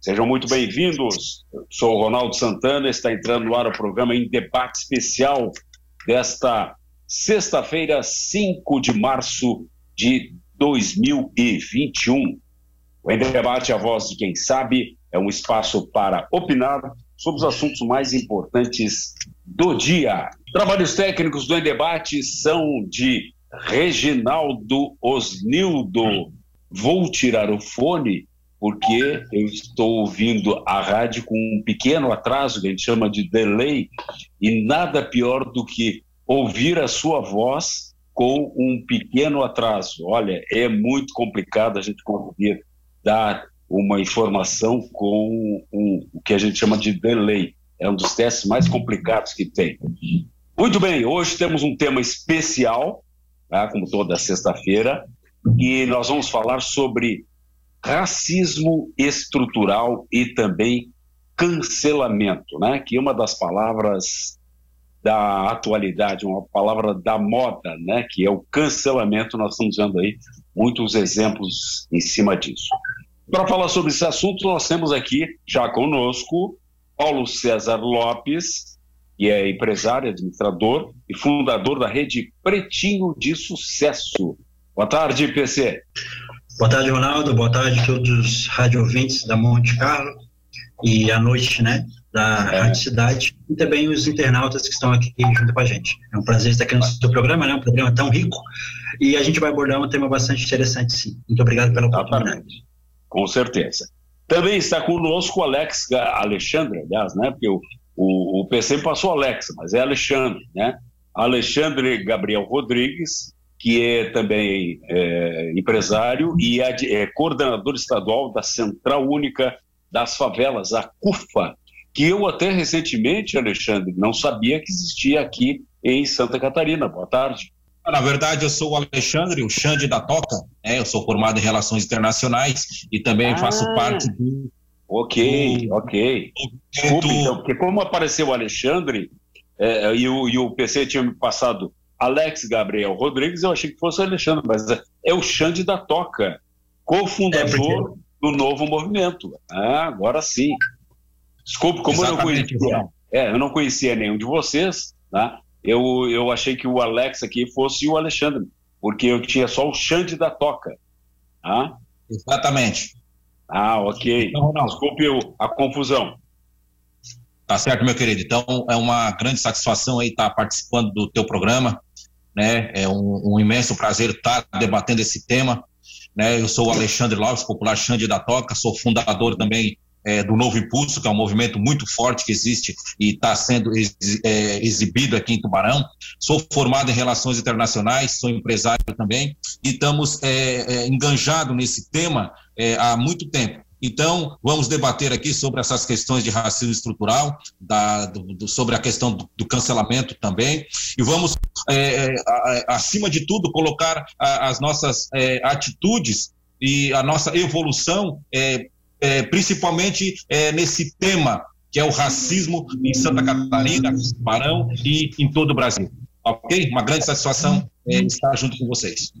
Sejam muito bem-vindos. Sou o Ronaldo Santana, está entrando no ar o programa em debate especial desta sexta-feira, 5 de março de 2021. O Em Debate, a voz de quem sabe, é um espaço para opinar sobre os assuntos mais importantes do dia. Trabalhos técnicos do Em Debate são de Reginaldo Osnildo. Vou tirar o fone porque eu estou ouvindo a rádio com um pequeno atraso, que a gente chama de delay, e nada pior do que ouvir a sua voz com um pequeno atraso. Olha, é muito complicado a gente conseguir dar uma informação com um, o que a gente chama de delay. É um dos testes mais complicados que tem. Muito bem, hoje temos um tema especial, tá, como toda sexta-feira, e nós vamos falar sobre racismo estrutural e também cancelamento, né? que é uma das palavras da atualidade, uma palavra da moda, né? que é o cancelamento. Nós estamos vendo aí muitos exemplos em cima disso. Para falar sobre esse assunto, nós temos aqui já conosco Paulo César Lopes, que é empresário, administrador e fundador da rede Pretinho de Sucesso. Boa tarde, PC. Boa tarde, Ronaldo. Boa tarde a todos os rádio ouvintes da Monte Carlo e à noite, né, da é. Rádio Cidade e também os internautas que estão aqui junto com a gente. É um prazer estar aqui no seu programa, né, um programa tão rico e a gente vai abordar um tema bastante interessante, sim. Muito obrigado pela oportunidade. Com certeza. Também está conosco o Alex Alexandre, aliás, né, porque o, o, o PC passou Alex, mas é Alexandre, né? Alexandre Gabriel Rodrigues, que é também é, empresário e é, coordenador estadual da Central Única das Favelas, a CUFA, que eu até recentemente, Alexandre, não sabia que existia aqui em Santa Catarina. Boa tarde. Na verdade, eu sou o Alexandre, o Xande da Toca, né? eu sou formado em Relações Internacionais e também ah, faço parte do... Ok, do, ok. Desculpe, então, porque como apareceu o Alexandre é, e, o, e o PC tinha me passado Alex Gabriel Rodrigues, eu achei que fosse o Alexandre, mas é o Xande da Toca, cofundador é do novo movimento. Ah, agora sim. Desculpe, como Exatamente, eu não conhecia, é, eu não conhecia nenhum de vocês, né? eu, eu achei que o Alex aqui fosse o Alexandre, porque eu tinha só o Xande da Toca. Ah? Exatamente. Ah, ok. Então, Desculpe a confusão. Tá certo, meu querido. Então, é uma grande satisfação aí estar participando do teu programa né? É um, um imenso prazer estar debatendo esse tema, né? Eu sou o Alexandre Lopes, popular Xande da Toca, sou fundador também é, do Novo Impulso, que é um movimento muito forte que existe e está sendo ex, é, exibido aqui em Tubarão. Sou formado em Relações Internacionais, sou empresário também e estamos é, é nesse tema é, há muito tempo. Então, vamos debater aqui sobre essas questões de racismo estrutural, da, do, do, sobre a questão do, do, cancelamento também, e vamos, é, é acima de tudo, colocar a, as nossas é, atitudes e a nossa evolução, é, é principalmente é, nesse tema que é o racismo em Santa Catarina, Barão e em todo o Brasil. Ok? Uma grande satisfação estar junto com vocês.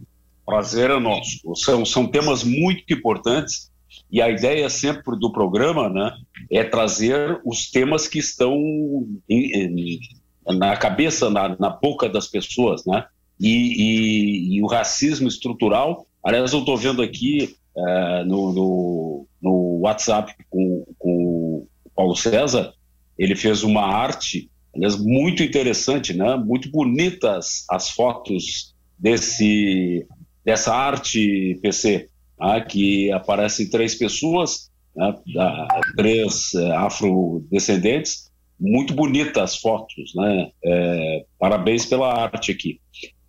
Prazer é nosso. São, são temas muito importantes e a ideia sempre do programa né, é trazer os temas que estão em, em, na cabeça, na, na, boca das pessoas. Né? E, e, e o racismo estrutural, aliás, eu estou vendo aqui uh, no, no, no, WhatsApp com, com o Paulo César, ele fez uma arte, aliás, muito interessante, né? muito bonitas as fotos desse, dessa arte PC né, que aparecem três pessoas, né, três é, afrodescendentes, muito bonitas as fotos, né? É, parabéns pela arte aqui.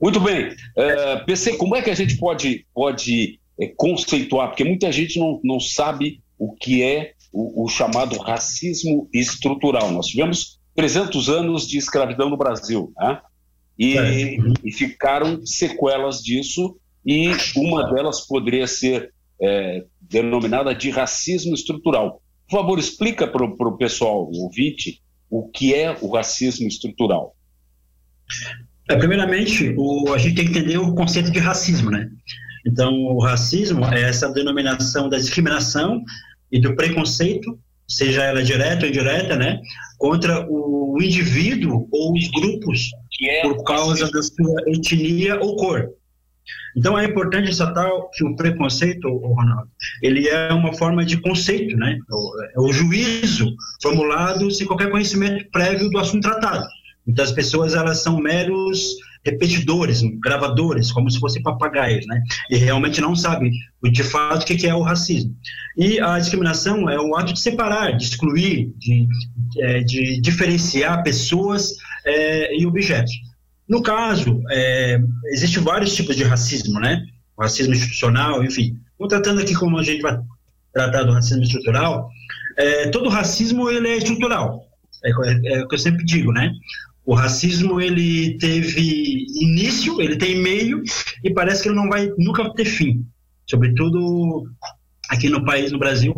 Muito bem, é, PC, como é que a gente pode, pode é, conceituar? Porque muita gente não, não sabe o que é o, o chamado racismo estrutural. Nós tivemos 300 anos de escravidão no Brasil, né? E, é. e, ficaram sequelas disso e uma delas poderia ser é, denominada de racismo estrutural. Por favor, explica para o pessoal, o ouvinte, o que é o racismo estrutural. É, primeiramente, o, a gente tem que entender o conceito de racismo, né? Então, o racismo é essa denominação da discriminação e do preconceito, seja ela direta ou indireta, né, contra o indivíduo ou os grupos é por causa da sua etnia ou cor. Então é importante ressaltar que o preconceito, Ronaldo, ele é uma forma de conceito, né? É o juízo formulado sem qualquer conhecimento prévio do assunto tratado. Então as pessoas elas são meros repetidores, gravadores, como se fossem papagaios, né? E realmente não sabem de fato o que é o racismo. E a discriminação é o ato de separar, de excluir, de, é, de diferenciar pessoas é, e objetos. No caso, é, existem vários tipos de racismo, né? O racismo institucional, enfim. Vou tratando aqui como a gente vai tratar do racismo estrutural. É, todo racismo ele é estrutural. É, é, é, o que eu sempre digo, né? O racismo ele teve início, ele tem meio e parece que ele não vai nunca ter fim. Sobretudo aqui no país, no Brasil,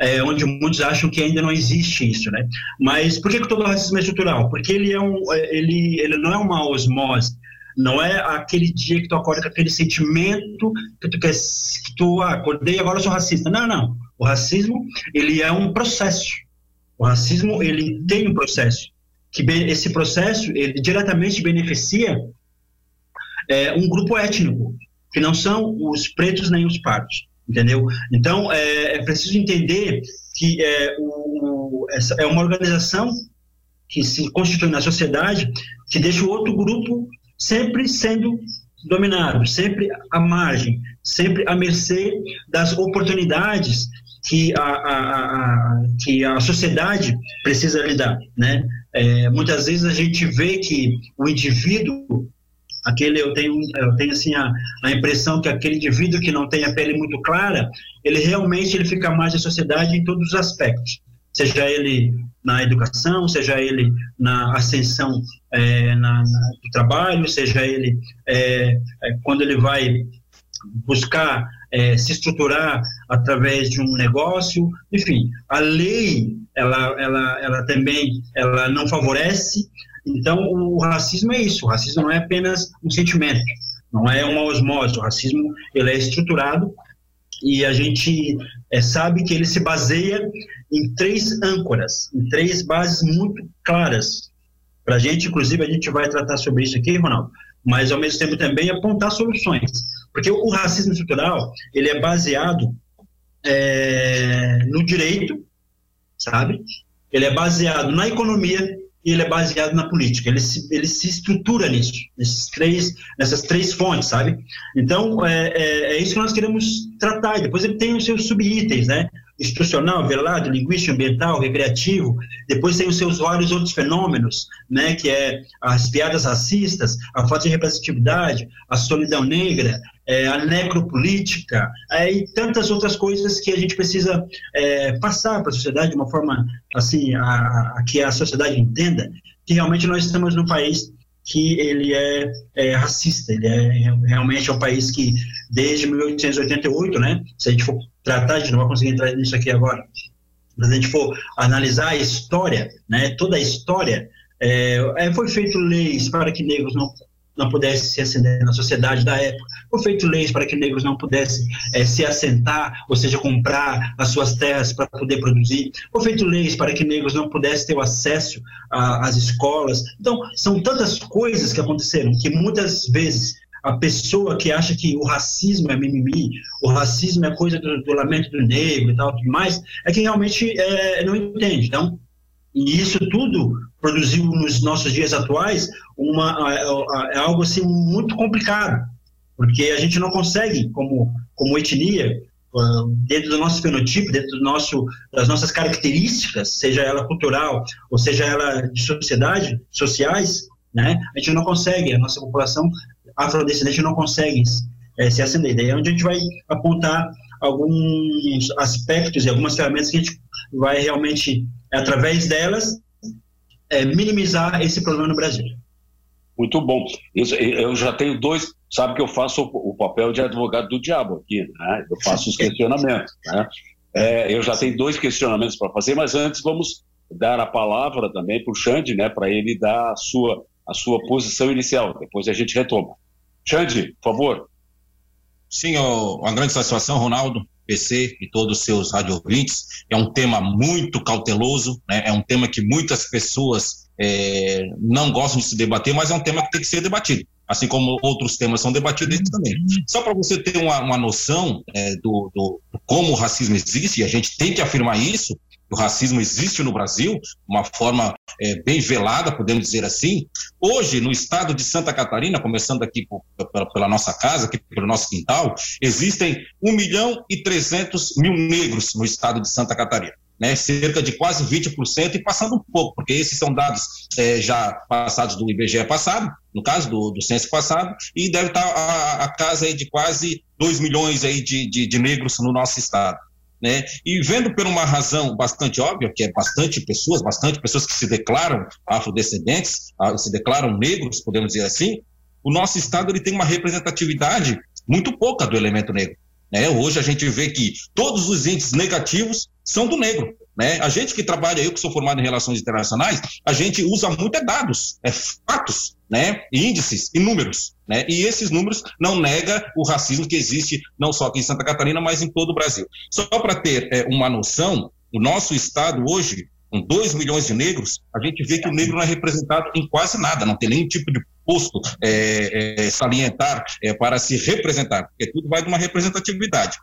é, onde muitos acham que ainda não existe isso, né? Mas por que, que todo racismo é estrutural? Porque ele é um, ele, ele não é uma osmose. Não é aquele dia que tu acorda com aquele sentimento que tu quer, que tu ah, acordei agora eu sou racista. Não, não. O racismo ele é um processo. O racismo ele tem um processo que esse processo ele diretamente beneficia é, um grupo étnico, que não são os pretos nem os pardos, entendeu? Então, é, é preciso entender que é, o, essa é uma organização que se constitui na sociedade que deixa o outro grupo sempre sendo dominado, sempre à margem, sempre à mercê das oportunidades que a, a, a, que a sociedade precisa lidar, né? É, muitas vezes a gente vê que o indivíduo, aquele eu tenho, eu tenho assim a, a impressão que aquele indivíduo que não tem a pele muito clara, ele realmente ele fica mais da sociedade em todos os aspectos, seja ele na educação, seja ele na ascensão é, na, na, do trabalho, seja ele é, é quando ele vai buscar é, se estruturar através de um negócio, enfim, a lei ela, ela, ela também ela não favorece. Então, o racismo é isso. O racismo não é apenas um sentimento, não é uma osmose. O racismo ele é estruturado e a gente é, sabe que ele se baseia em três âncoras, em três bases muito claras. Para a gente, inclusive, a gente vai tratar sobre isso aqui, Ronaldo, mas ao mesmo tempo também apontar soluções. Porque o racismo estrutural, ele é baseado é, no direito, sabe? Ele é baseado na economia e ele é baseado na política. Ele se, ele se estrutura nisso, nesses três, nessas três fontes, sabe? Então, é, é, é isso que nós queremos tratar. E depois ele tem os seus subitens, né? institucional, velado, linguístico, ambiental, recreativo. Depois tem os seus vários outros fenômenos, né, que é as piadas racistas, a falta de representatividade, a solidão negra, é, a necropolítica é, e tantas outras coisas que a gente precisa é, passar para a sociedade de uma forma assim a, a, que a sociedade entenda que realmente nós estamos num país que ele é, é, racista, ele é realmente é um país que desde 1888, né, se a gente for tratar, a gente não vai conseguir entrar nisso aqui agora, mas a gente for analisar a história, né, toda a história, é, é foi feito leis para que negros não não pudessem se ascender na sociedade da época. Foi feito leis para que negros não pudessem é, se assentar, ou seja, comprar as suas terras para poder produzir. Foi feito leis para que negros não pudessem ter o acesso às escolas. Então, são tantas coisas que aconteceram que muitas vezes a pessoa que acha que o racismo é mimimi, o racismo é coisa do, do lamento do negro e tal, tudo mais, é que realmente é, não entende. Então, e isso tudo produziu nos nossos dias atuais uma, é algo assim muito complicado, porque a gente não consegue, como, como etnia, dentro do nosso fenotipo, dentro do nosso, das nossas características, seja ela cultural ou seja ela de sociedade, sociais, né, a gente não consegue, a nossa população afrodescendente não consegue é, se acender. Daí é onde a gente vai apontar alguns aspectos e algumas ferramentas que a gente vai realmente através delas, é, minimizar esse problema no Brasil. Muito bom. Eu, eu, já tenho dois, sabe que eu faço o, o papel de advogado do diabo aqui, né? Eu faço os questionamentos, né? É, eu já tenho dois questionamentos para fazer, mas antes vamos dar a palavra também para o Xande, né? Para ele dar a sua, a sua posição inicial. Depois a gente retoma. Xande, por favor. Sim, uma grande satisfação, Ronaldo, PC e todos os seus radiovintes. É um tema muito cauteloso, né? é um tema que muitas pessoas é, não gostam de se debater, mas é um tema que tem que ser debatido, assim como outros temas são debatidos também. Só para você ter uma, uma noção é, do, do, como o racismo existe, e a gente tem que afirmar isso, o racismo existe no Brasil, uma forma é, bem velada, podemos dizer assim. Hoje, no estado de Santa Catarina, começando aqui por, pela, pela, nossa casa, aqui pelo nosso quintal, existem 1 milhão e 300 mil negros no estado de Santa Catarina. Né, cerca de quase 20% e passando um pouco, porque esses são dados é, já passados do IBGE passado, no caso do, do censo passado, e deve estar a, a casa de quase 2 milhões aí de, de, de negros no nosso estado. Né? E vendo por uma razão bastante óbvia, que é bastante pessoas, bastante pessoas que se declaram afrodescendentes, ah, se declaram negros, podemos dizer assim, o nosso estado ele tem uma representatividade muito pouca do elemento negro. Né? Hoje a gente vê que todos os índices negativos são do negro. Né? A gente que trabalha, eu que sou formado em relações internacionais, a gente usa muito é dados, é fatos, né? índices e números. Né? E esses números não nega o racismo que existe não só aqui em Santa Catarina, mas em todo o Brasil. Só para ter é, uma noção, o nosso estado hoje, com 2 milhões de negros, a gente vê que o negro não é representado em quase nada, não tem nenhum tipo de posto é, é, salientar é, para se representar, porque tudo vai de uma representatividade.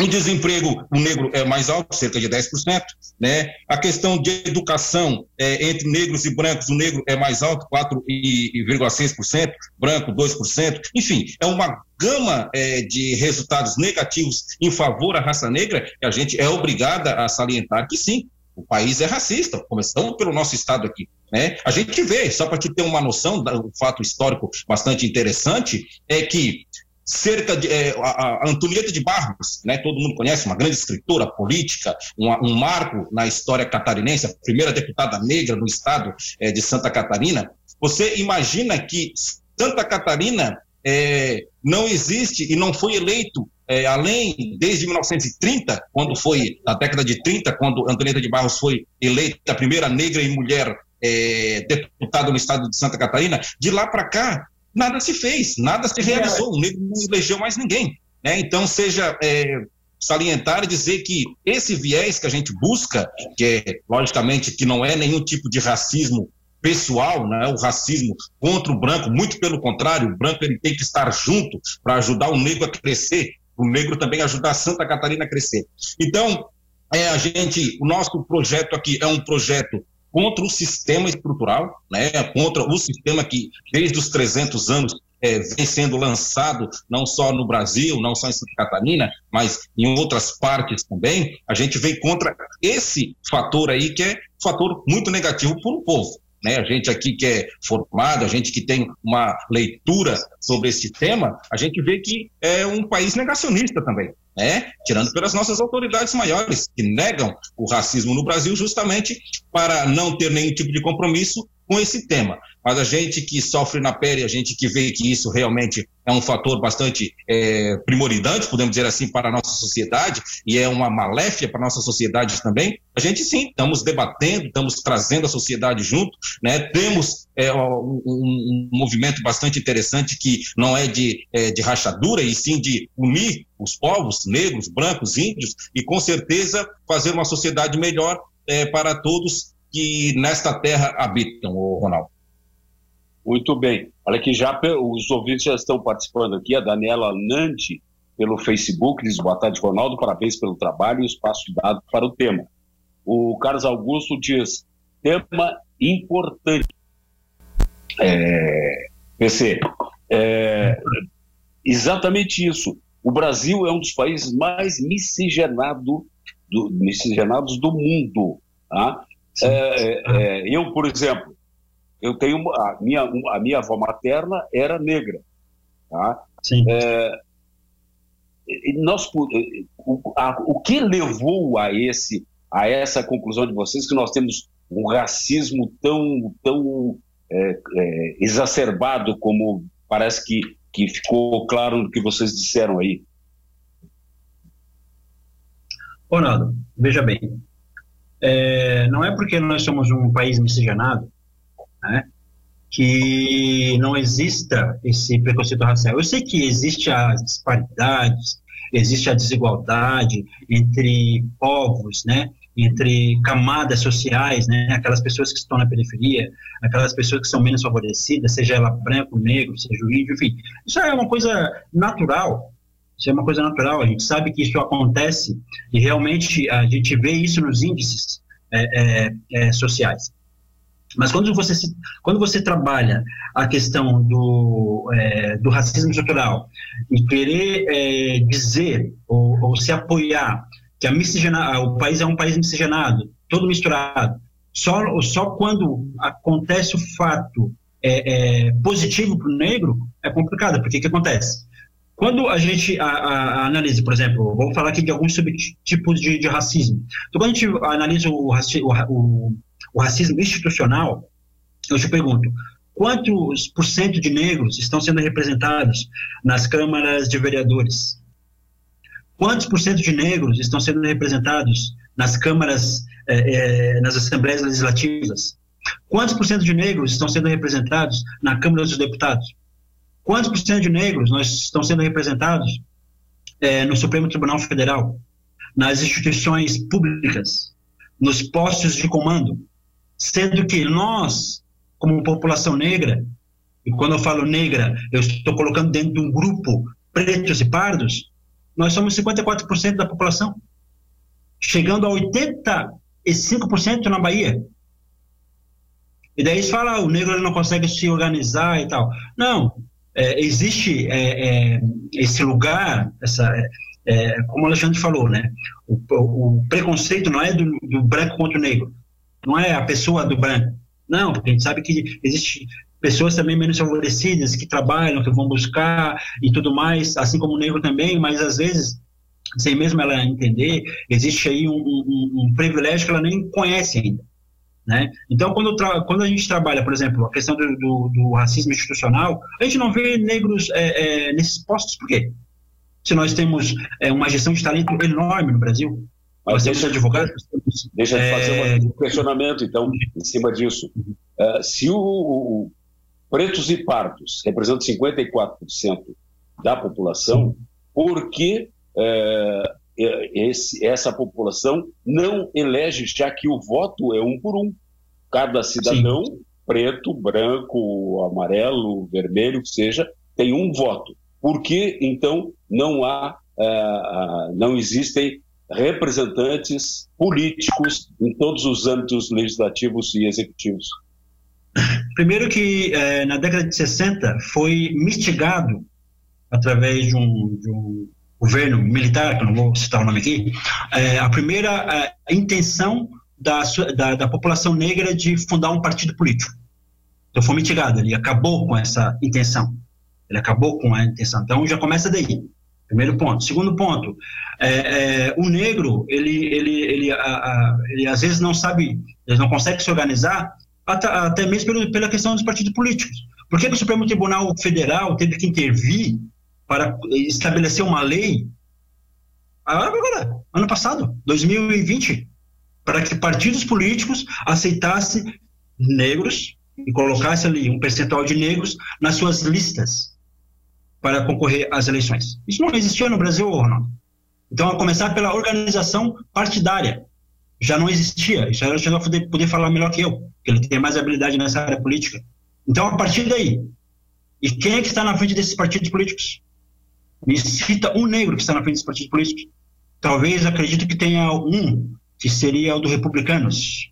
O desemprego, o negro é mais alto, cerca de 10%, né? A questão de educação é, entre negros e brancos, o negro é mais alto, 4,6%, branco 2%, enfim, é uma gama é, de resultados negativos em favor da raça negra que a gente é obrigada a salientar que sim, o país é racista, começando pelo nosso estado aqui. Né? A gente vê, só para te ter uma noção, um fato histórico bastante interessante, é que cerca de é, a, a, Antonieta de Barros, né, todo mundo conhece, uma grande escritora política, um, um marco na história catarinense, a primeira deputada negra no estado é, de Santa Catarina. Você imagina que Santa Catarina é, não existe e não foi eleito é, além desde 1930, quando foi na década de 30, quando Antonieta de Barros foi eleita a primeira negra e mulher é, deputada no estado de Santa Catarina, de lá para cá nada se fez, nada se realizou, o negro não elegeu mais ninguém. Né? Então, seja é, salientar e dizer que esse viés que a gente busca, que é, logicamente, que não é nenhum tipo de racismo pessoal, né, o racismo contra o branco, muito pelo contrário, o branco ele tem que estar junto para ajudar o negro a crescer, o negro também ajudar Santa Catarina a crescer. Então, é, a gente, o nosso projeto aqui é um projeto contra o sistema estrutural, né, contra o sistema que, desde os 300 anos, é, vem sendo lançado não só no Brasil, não só em Santa Catarina, mas em outras partes também, a gente vem contra esse fator aí que é um fator muito negativo para o povo. Né? A gente aqui que é formado, a gente que tem uma leitura sobre esse tema, a gente vê que é um país negacionista também né? tirando pelas nossas autoridades maiores, que negam o racismo no Brasil justamente para não ter nenhum tipo de compromisso com esse tema. Mas a gente que sofre na pele, a gente que vê que isso realmente é um fator bastante é, primoridante, podemos dizer assim, para a nossa sociedade, e é uma maléfia para a nossa sociedade também, a gente sim, estamos debatendo, estamos trazendo a sociedade junto, né? temos é, um, um, movimento bastante interessante que não é de, é, de rachadura, e sim de unir os povos negros, brancos, índios, e com certeza fazer uma sociedade melhor é, para todos que nesta terra habitam, Ronaldo. Muito bem. Olha que já os ouvintes já estão participando aqui, a Daniela Nante pelo Facebook, diz boa tarde, Ronaldo, parabéns pelo trabalho e o espaço dado para o tema. O Carlos Augusto diz, tema importante. É, PC, é, exatamente isso. O Brasil é um dos países mais miscigenado do, miscigenados do mundo. Tá? É, é, é, eu, por exemplo, eu tenho a minha, a minha avó materna era negra. Tá? Sim. É, nós, o, a, o que levou a, esse, a essa conclusão de vocês que nós temos um racismo tão, tão é, é, exacerbado como parece que, que ficou claro no que vocês disseram aí? Ronaldo, veja bem, é, não é porque nós somos um país miscigenado né, que não exista esse preconceito racial. Eu sei que existe as disparidades, existe a desigualdade entre povos, né? entre camadas sociais, né? aquelas pessoas que estão na periferia, aquelas pessoas que são menos favorecidas, seja ela branco, negro, seja índio, enfim. Isso é uma coisa natural, isso é uma coisa natural, a gente sabe que isso acontece e realmente a gente vê isso nos índices é, é, é, sociais. Mas quando você, quando você trabalha a questão do, é, do racismo estrutural e querer é, dizer ou, ou, se apoiar que a o país é um país miscigenado, todo misturado, só, só quando acontece o fato é positivo para o negro, é complicado, porque o que acontece? Quando a gente a, a, analisa, por exemplo, vamos falar aqui de alguns subtipos de, de racismo. Então, quando a gente analisa o, o, o racismo institucional, eu te pergunto, quantos por cento de negros estão sendo representados nas câmaras de vereadores? Quantos por cento de negros estão sendo representados nas câmaras, eh, eh, nas assembleias legislativas? Quantos por cento de negros estão sendo representados na Câmara dos Deputados? Quantos por cento de negros nós estão sendo representados eh, no Supremo Tribunal Federal, nas instituições públicas, nos postos de comando? Sendo que nós, como população negra, e quando eu falo negra, eu estou colocando dentro de um grupo pretos e pardos, nós somos 54% da população, chegando a 85% na Bahia. E daí eles falam, ah, o negro não consegue se organizar e tal. Não, é, existe é, é, esse lugar, essa, é, é, como o Alexandre falou, né? O, o, preconceito não é do, do, branco contra o negro, não é a pessoa do branco. Não, porque a gente sabe que existe pessoas também menos favorecidas que trabalham, que vão buscar e tudo mais, assim como o negro também, mas às vezes sem mesmo ela entender, existe aí um, um, um privilégio que ela nem conhece ainda. Né? Então, quando, quando a gente trabalha, por exemplo, a questão do, do, do racismo institucional, a gente não vê negros é, é, nesses postos, por quê? Se nós temos é, uma gestão de talento enorme no Brasil, mas deixa, advogados, deixa de fazer é, um questionamento, então, em cima disso. Uh, se o, o, pretos e pardos representam 54% da população, por que uh, esse, essa população não elege, já que o voto é um por um? Cada cidadão, Sim. preto, branco, amarelo, vermelho, que seja, tem um voto. Por que, então, não há, uh, não existem representantes políticos em todos os âmbitos legislativos e executivos? Primeiro que eh, na década de 60 foi mistigado através de um, de um, governo militar, que não vou citar o nome aqui, eh, a primeira eh, intenção da, da, da, população negra de fundar um partido político. Então foi mitigado, ele acabou com essa intenção. Ele acabou com a intenção. Então já começa daí. Primeiro ponto. Segundo ponto, é, é, o negro, ele, ele, ele, a, a, ele às vezes não sabe, ele não consegue se organizar, até, até mesmo pelo, pela questão dos partidos políticos. Por que, que o Supremo Tribunal Federal teve que intervir para estabelecer uma lei agora, ano passado, 2020, para que partidos políticos aceitassem negros e colocassem ali um percentual de negros nas suas listas para concorrer às eleições. Isso não existia no Brasil, Ronaldo. Então, a começar pela organização partidária. Já não existia. Isso aí o poder, poder falar melhor que eu, que ele tem mais habilidade nessa área política. Então, a partir daí, e quem é que está na frente desses partidos políticos? Me cita um negro que está na frente desses partidos políticos. Talvez, acredito que tenha um, que seria o do Republicanos,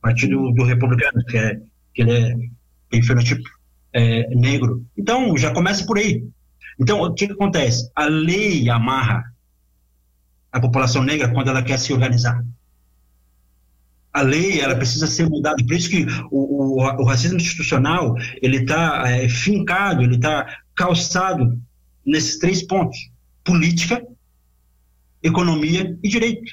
Partido do Republicano, que, é, que ele é, tem fenotipo é, negro. Então, já começa por aí. Então, o que, que acontece? A lei amarra a população negra quando ela quer se organizar. A lei ela precisa ser mudada. Por isso que o, o, o racismo institucional ele está é, fincado, ele está calçado nesses três pontos: política, economia e direito.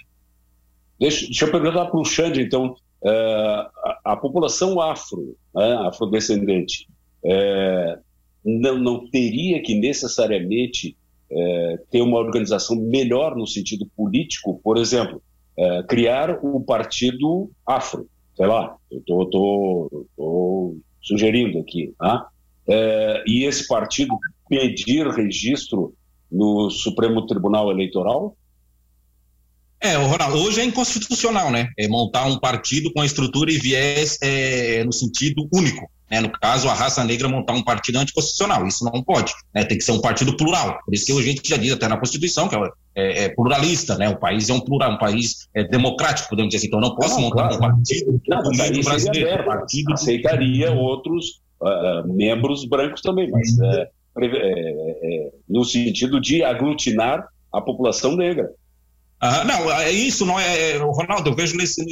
Deixa, deixa eu perguntar para o Xande, então, é, a, a, população afro, né, afrodescendente, é, não, não teria que necessariamente é, ter uma organização melhor no sentido político, por exemplo, é, criar um partido afro, sei lá, eu tô, tô, tô sugerindo aqui, tá? é, e esse partido pedir registro no Supremo Tribunal Eleitoral? É, Ronaldo, hoje é inconstitucional, né? É montar um partido com estrutura e viés é, no sentido único. Né? No caso, a raça negra montar um partido anticonstitucional. Isso não pode. Né? Tem que ser um partido plural. Por isso que a gente já diz até na Constituição que é, é, é pluralista, né? O país é um plural, um país é, democrático, podemos dizer assim. Então, não posso não, montar claro. um partido não, do meio brasileiro. Partido aceitaria outros uh, membros brancos também, mas uh, no sentido de aglutinar a população negra. Ah, não, é isso não é, Ronaldo, eu vejo nesse,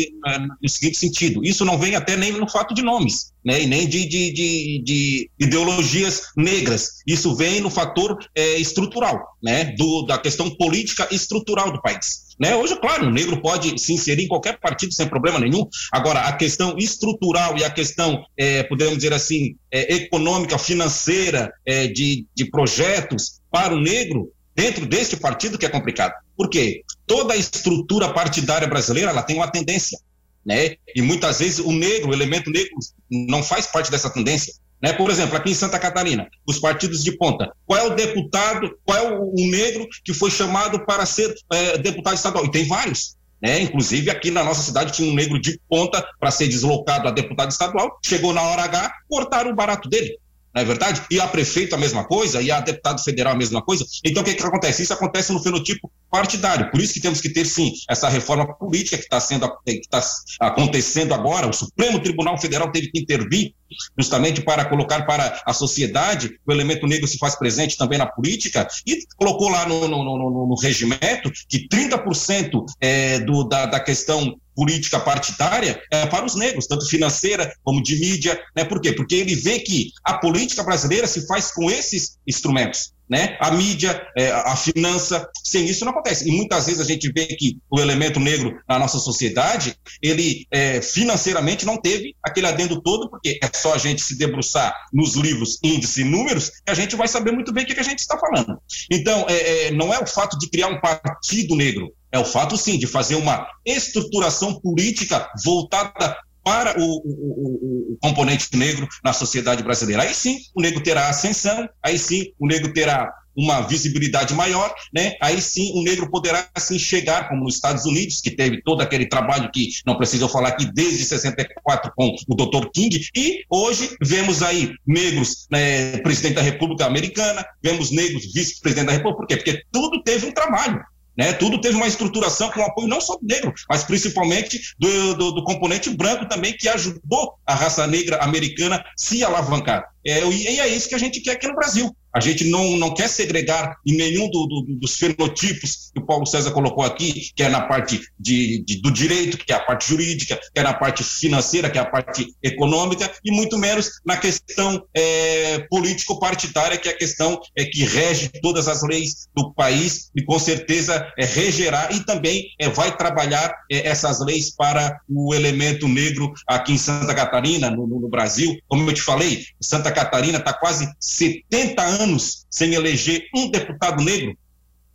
no seguinte sentido, isso não vem até nem no fato de nomes, né, e nem de, de, de, de ideologias negras, isso vem no fator é, estrutural, né, do, da questão política estrutural do país. Né? Hoje, claro, o negro pode se inserir em qualquer partido sem problema nenhum, agora a questão estrutural e a questão, é, podemos dizer assim, é, econômica, financeira, é, de, de projetos para o negro, dentro deste partido que é complicado. Por quê? Toda a estrutura partidária brasileira ela tem uma tendência, né? E muitas vezes o negro, o elemento negro, não faz parte dessa tendência. Né? Por exemplo, aqui em Santa Catarina, os partidos de ponta. Qual é o deputado, qual é o, negro que foi chamado para ser é, deputado estadual? E tem vários. Né? Inclusive, aqui na nossa cidade tinha um negro de ponta para ser deslocado a deputado estadual. Chegou na hora H, cortaram o barato dele não é verdade? E a prefeito a mesma coisa, e a deputado federal a mesma coisa. Então, o que, que acontece? Isso acontece no fenotipo partidário. Por isso que temos que ter, sim, essa reforma política que está sendo que está acontecendo agora. O Supremo Tribunal Federal teve que intervir justamente para colocar para a sociedade o elemento negro se faz presente também na política e colocou lá no, no, no, no regimento que 30% é, do, da, da questão política partidária é, para os negros, tanto financeira como de mídia. Né? Por quê? Porque ele vê que a política brasileira se faz com esses instrumentos né? A mídia, é, a finança, sem isso não acontece. E muitas vezes a gente vê que o elemento negro na nossa sociedade, ele é, financeiramente não teve aquele adendo todo, porque é só a gente se debruçar nos livros, índices e números, que a gente vai saber muito bem o que, a gente está falando. Então, é, é, não é o fato de criar um partido negro, é o fato, sim, de fazer uma estruturação política voltada para o, o, o, o, componente negro na sociedade brasileira. Aí sim o negro terá ascensão, aí sim o negro terá uma visibilidade maior, né? Aí sim o negro poderá assim chegar, como nos Estados Unidos, que teve todo aquele trabalho que não preciso falar aqui desde 64 com o Dr. King, e hoje vemos aí negros né, presidente da República Americana, vemos negros vice-presidente da República, por quê? Porque tudo teve um trabalho. Né? Tudo teve uma estruturação com apoio não só do negro, mas principalmente do, do, do componente branco também, que ajudou a raça negra americana se alavancar. É, e é isso que a gente quer aqui no Brasil. A gente não, não quer segregar em nenhum do, do, dos fenotipos que o Paulo César colocou aqui, que é na parte de, de, do direito, que é a parte jurídica, que é na parte financeira, que é a parte econômica, e muito menos na questão é, político-partidária, que é a questão é, que rege todas as leis do país e com certeza é, regerá e também é, vai trabalhar é, essas leis para o elemento negro aqui em Santa Catarina, no, no Brasil. Como eu te falei, Santa Catarina está quase 70 anos sem eleger um deputado negro,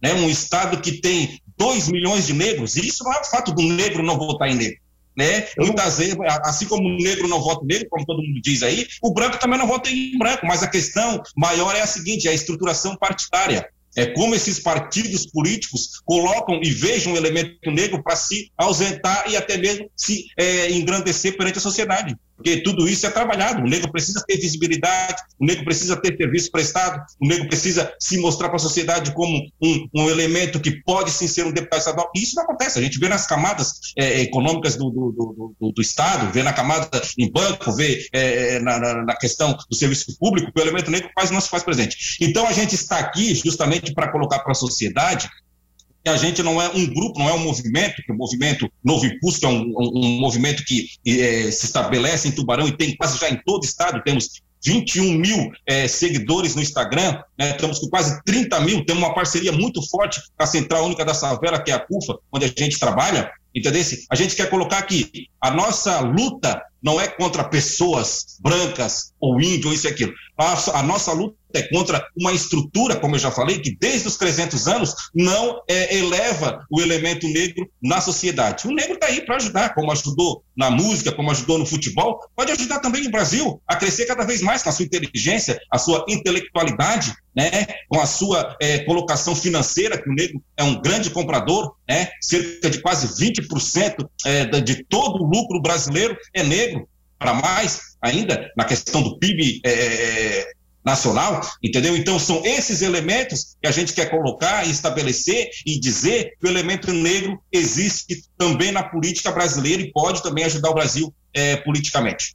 né? um estado que tem 2 milhões de negros, e isso não é o fato do negro não votar em negro. Né? Muitas vezes, assim como o negro não vota em negro, como todo mundo diz aí, o branco também não vota em branco, mas a questão maior é a seguinte: é a estruturação partidária. É como esses partidos políticos colocam e vejam o elemento negro para se ausentar e até mesmo se é, engrandecer perante a sociedade porque tudo isso é trabalhado. O negro precisa ter visibilidade, o negro precisa ter serviço prestado, o negro precisa se mostrar para a sociedade como um, um, elemento que pode sim ser um deputado estadual. E isso não acontece. A gente vê nas camadas é, econômicas do, do, do, do, Estado, vê na camada em banco, vê é, na, na, na, questão do serviço público, que o elemento negro quase não se faz presente. Então a gente está aqui justamente para colocar para a sociedade que a gente não é um grupo, não é um movimento, que o movimento Novo Impulso, que é um, um, um movimento que é, se estabelece em Tubarão e tem quase já em todo o estado, temos 21 mil é, seguidores no Instagram, né, estamos com quase 30 mil, temos uma parceria muito forte com a Central Única da Savela, que é a CUFA, onde a gente trabalha, entendeu? A gente quer colocar aqui, a nossa luta não é contra pessoas brancas ou índio ou isso e aquilo. A, a nossa luta é contra uma estrutura, como eu já falei, que desde os 300 anos não é, eleva o elemento negro na sociedade. O negro está aí para ajudar, como ajudou na música, como ajudou no futebol, pode ajudar também o Brasil a crescer cada vez mais com a sua inteligência, a sua intelectualidade, né, com a sua é, colocação financeira, que o negro é um grande comprador, né, cerca de quase 20% é, de todo o lucro brasileiro é negro, para mais ainda na questão do PIB é, é, nacional, entendeu? Então são esses elementos que a gente quer colocar estabelecer e dizer que o elemento negro existe também na política brasileira e pode também ajudar o Brasil é, politicamente.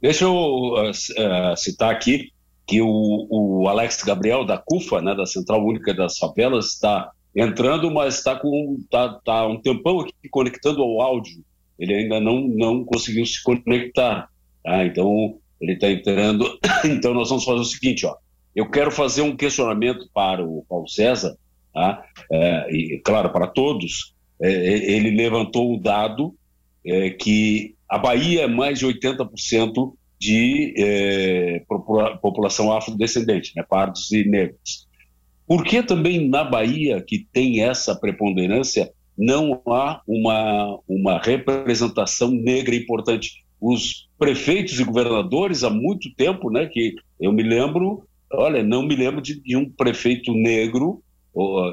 Deixa eu uh, uh, citar aqui que o, o, Alex Gabriel da CUFA, né, da Central Única das Favelas, está entrando, mas está com tá, tá um tempão aqui conectando ao áudio. Ele ainda não não conseguiu se conectar. Tá? Então ele está entrando. Então nós vamos fazer o seguinte, ó. Eu quero fazer um questionamento para o Paulo César, tá? É, e claro para todos. É, ele levantou o dado é, que a Bahia é mais de 80% de é, população afrodescendente, né, pardos e negros. Por que também na Bahia, que tem essa preponderância, não há uma, uma representação negra importante? Os prefeitos e governadores, há muito tempo, né, que eu me lembro, olha, não me lembro de, de um prefeito negro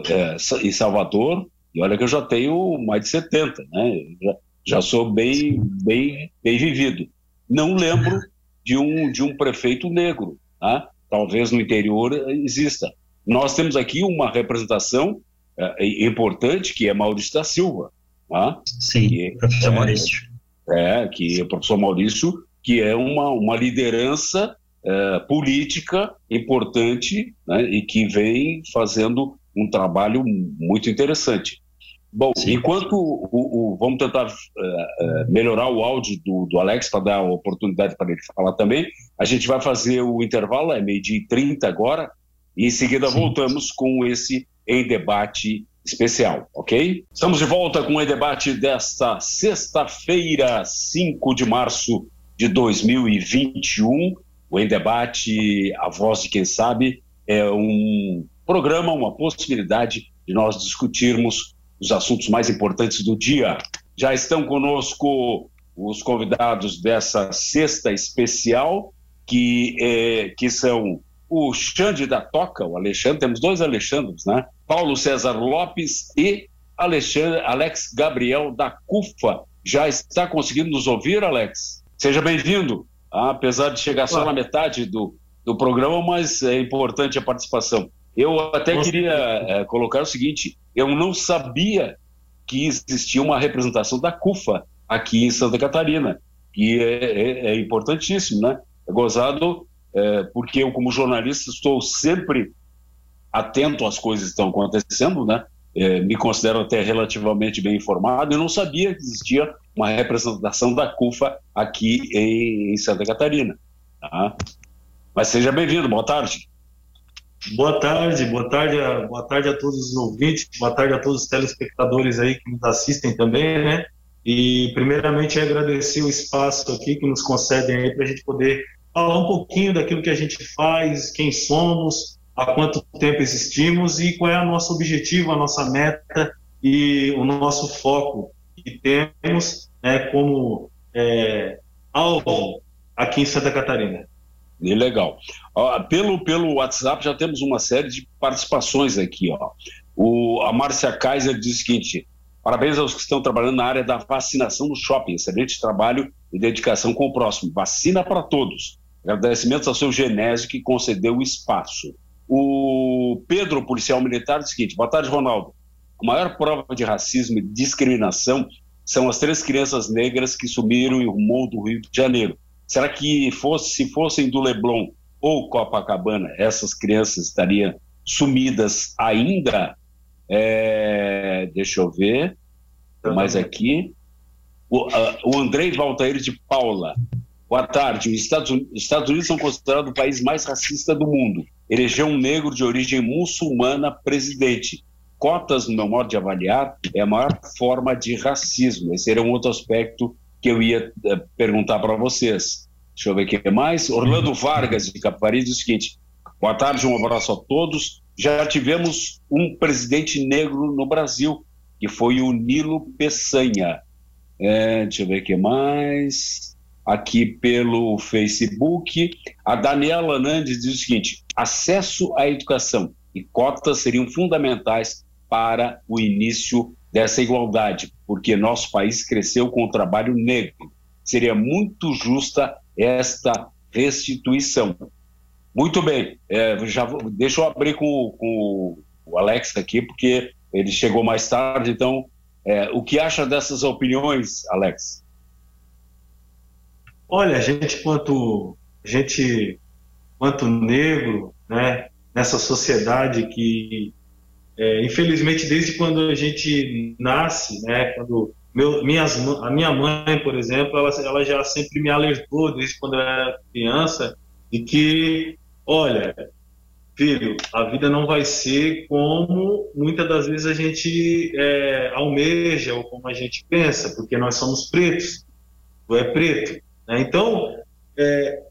é, em Salvador, e olha que eu já tenho mais de 70, né, já, já sou bem, bem, bem vivido. Não lembro de um, de um prefeito negro. Tá? Talvez no interior exista. Nós temos aqui uma representação é, importante, que é Maurício da Silva. Tá? Sim, que, professor é, Maurício. É, que é o professor Maurício, que é uma, uma liderança é, política importante né, e que vem fazendo um trabalho muito interessante. Bom, Sim. enquanto o, o, vamos tentar uh, melhorar o áudio do, do Alex para dar a oportunidade para ele falar também, a gente vai fazer o intervalo, é meio-dia e 30 agora, e em seguida Sim. voltamos com esse em debate especial, ok? Estamos de volta com o debate desta sexta-feira, 5 de março de 2021. O em debate, a voz de quem sabe, é um programa, uma possibilidade de nós discutirmos os assuntos mais importantes do dia. Já estão conosco os convidados dessa sexta especial, que, é, que são o Xande da Toca, o Alexandre, temos dois Alexandres, né? Paulo César Lopes e Alexandre, Alex Gabriel da CUFA. Já está conseguindo nos ouvir, Alex? Seja bem-vindo. Ah, apesar de chegar só na metade do, do programa, mas é importante a participação. Eu até queria é, colocar o seguinte: eu não sabia que existia uma representação da CUFA aqui em Santa Catarina, e é, é, é importantíssimo, né? É gozado é, porque eu, como jornalista, estou sempre atento às coisas que estão acontecendo, né? É, me considero até relativamente bem informado e não sabia que existia uma representação da CUFA aqui em, em Santa Catarina. Tá? Mas seja bem-vindo, boa tarde. Boa tarde, boa tarde, a, boa tarde a todos os ouvintes, boa tarde a todos os telespectadores aí que nos assistem também, né? E primeiramente agradecer o espaço aqui que nos concedem aí para a gente poder falar um pouquinho daquilo que a gente faz, quem somos, há quanto tempo existimos e qual é o nosso objetivo, a nossa meta e o nosso foco que temos né, como é, alvo aqui em Santa Catarina. E legal. Ó, pelo, pelo WhatsApp já temos uma série de participações aqui. Ó. O, a Márcia Kaiser diz o seguinte: parabéns aos que estão trabalhando na área da vacinação no shopping. Excelente trabalho e dedicação com o próximo. Vacina para todos. Agradecimentos ao seu Genésio que concedeu o espaço. O Pedro, policial militar, diz o seguinte: boa tarde, Ronaldo. A maior prova de racismo e discriminação são as três crianças negras que sumiram em rumo do Rio de Janeiro. Será que fosse, se fossem do Leblon ou Copacabana, essas crianças estariam sumidas ainda? É, deixa eu ver. Mais aqui. O, uh, o Andrei Valtair de Paula. Boa tarde. Os Estados, Unidos, Estados Unidos são considerados o país mais racista do mundo. Elegeu um negro de origem muçulmana presidente. Cotas, no meu modo de avaliar, é a maior forma de racismo. Esse era um outro aspecto que eu ia uh, perguntar para vocês. Deixa eu ver o que mais. Orlando Vargas, de Capivari, diz o seguinte: Boa tarde, um abraço a todos. Já tivemos um presidente negro no Brasil, que foi o Nilo Peçanha. É, deixa eu ver o que mais. Aqui pelo Facebook, a Daniela Nandes diz o seguinte: acesso à educação e cotas seriam fundamentais para o início dessa igualdade, porque nosso país cresceu com o trabalho negro. Seria muito justa esta restituição. Muito bem, é, já vou, deixa eu abrir com, com, o Alex aqui, porque ele chegou mais tarde, então, é, o que acha dessas opiniões, Alex? Olha, a gente, quanto, gente, quanto negro, né, nessa sociedade que, é, infelizmente, desde quando a gente nasce, né, quando meu, minhas, a minha mãe, por exemplo, ela, ela já sempre me alertou, desde quando eu era criança, de que, olha, filho, a vida não vai ser como muitas das vezes a gente é, almeja ou como a gente pensa, porque nós somos pretos, tu é preto. Né? Então, é,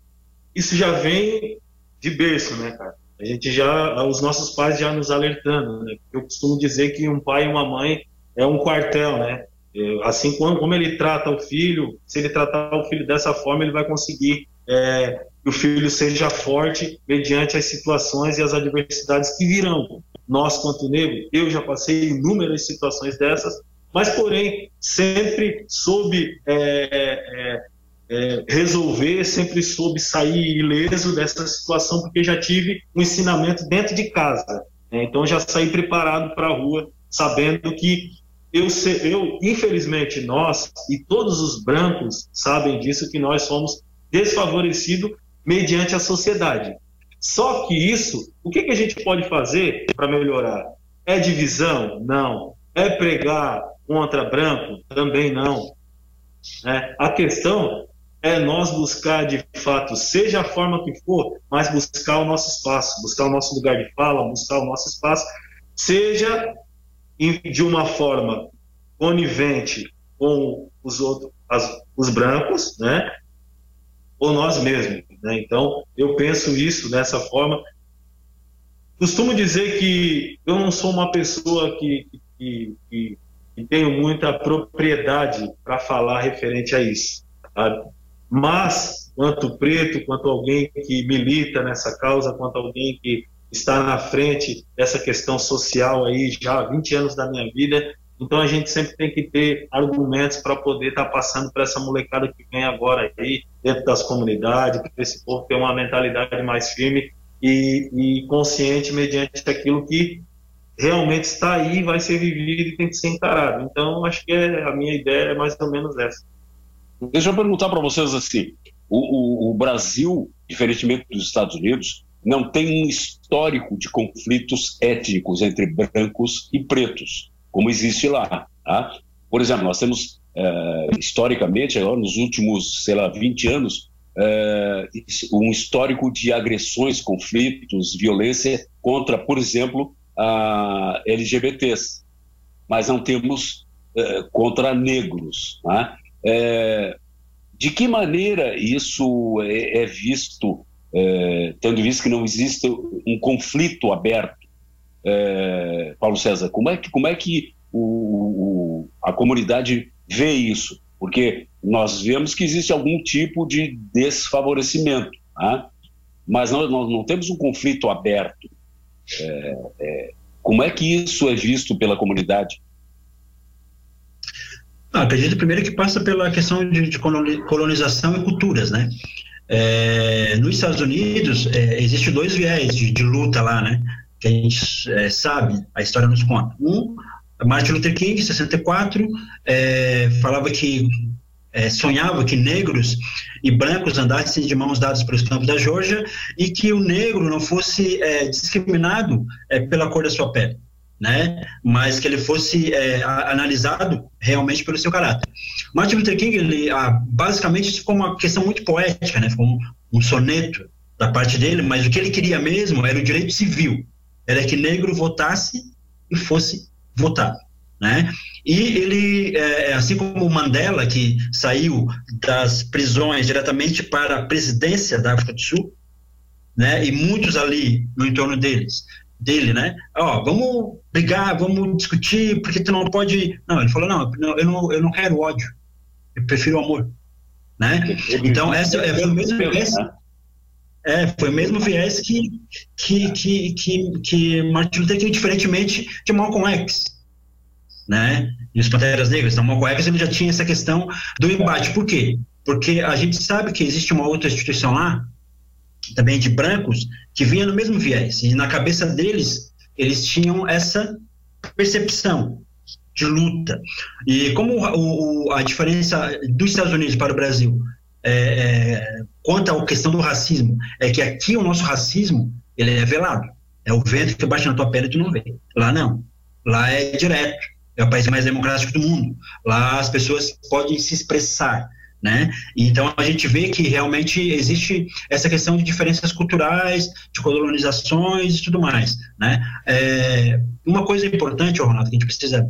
isso já vem de berço, né, cara? A gente já, os nossos pais já nos alertando, né? Eu costumo dizer que um pai e uma mãe é um quartel, né? É, assim como ele trata o filho, se ele tratar o filho dessa forma, ele vai conseguir é, que o filho seja forte mediante as situações e as adversidades que virão. Nós, quanto negro, eu já passei inúmeras situações dessas, mas, porém, sempre soube é, é, é, resolver, sempre soube sair ileso dessa situação, porque já tive um ensinamento dentro de casa. Né? Então, já saí preparado para a rua, sabendo que eu, eu, infelizmente, nós e todos os brancos sabem disso, que nós somos desfavorecidos mediante a sociedade. Só que isso, o que, que a gente pode fazer para melhorar? É divisão? Não. É pregar contra branco? Também não. É, a questão é nós buscar de fato, seja a forma que for, mas buscar o nosso espaço, buscar o nosso lugar de fala, buscar o nosso espaço, seja de uma forma conivente com os outros, as, os brancos, né? Ou nós mesmos, né? Então, eu penso isso dessa forma. Costumo dizer que eu não sou uma pessoa que, que, que, que tenho muita propriedade para falar referente a isso, sabe? Mas, quanto preto, quanto alguém que milita nessa causa, quanto alguém que está na frente dessa questão social aí já há 20 anos da minha vida. Então a gente sempre tem que ter argumentos para poder estar tá passando para essa molecada que vem agora aí, dentro das comunidades, para esse povo ter uma mentalidade mais firme e, e consciente mediante aquilo que realmente está aí, vai ser vivido e tem que ser encarado. Então acho que é, a minha ideia é mais ou menos essa. Deixa eu perguntar para vocês assim: o, o, o Brasil, diferentemente dos Estados Unidos, não tem um histórico de conflitos étnicos entre brancos e pretos, como existe lá. Tá? Por exemplo, nós temos, é, historicamente, agora, nos últimos, sei lá, 20 anos, é, um histórico de agressões, conflitos, violência contra, por exemplo, a LGBTs, mas não temos é, contra negros. Tá? de que maneira isso é, é visto é, tendo visto que não existe um conflito aberto. É, Paulo César, como é que, como é que o, o, a comunidade vê isso? Porque nós vemos que existe algum tipo de desfavorecimento, né? mas nós, nós, não temos um conflito aberto. É, é como é que isso é visto pela comunidade? Ah, acredito primeiro que passa pela questão de, de colonização e culturas, né? É, nos Estados Unidos, é, existe dois viés de, de, luta lá, né? Que a gente é, sabe, a história nos conta. Um, Martin Luther King, em 64, é, falava que é, sonhava que negros e brancos andassem de mãos dadas pelos campos da Georgia e que o negro não fosse é, discriminado pela cor da sua pele né? Mas que ele fosse é, analisado realmente pelo seu caráter. Martin Luther King, ele, ah, basicamente, isso ficou uma questão muito poética, né? Ficou um, um soneto da parte dele, mas o que ele queria mesmo era o direito civil, era que negro votasse e fosse votado, né? E ele, é, assim como Mandela, que saiu das prisões diretamente para a presidência da África do Sul, né? E muitos ali no entorno deles, dele, né? Ó, vamos brigar, vamos discutir, porque tu não pode. Não, ele falou não, eu não, eu não quero ódio, eu prefiro amor, né? Então essa é, foi o mesmo viés. Né? É, foi o mesmo viés que que que que, que Martin Luther King, diferentemente de Malcolm X, né? E os Panteras Negras. Então, Malcolm X ele já tinha essa questão do embate. Por quê? Porque a gente sabe que existe uma outra instituição lá, também de brancos, que vinha no mesmo viés. E na cabeça deles, eles tinham essa percepção de luta. E como o, o, a diferença dos Estados Unidos para o Brasil é, é, quanto à questão do racismo é que aqui o nosso racismo ele é velado. É o vento que bate na tua pele e tu não vê. Lá não. Lá é direto. É o país mais democrático do mundo. Lá as pessoas podem se expressar. Né? Então a gente vê que realmente existe essa questão de diferenças culturais, de colonizações e tudo mais, né? É, uma coisa importante, Ronaldo, que a gente precisa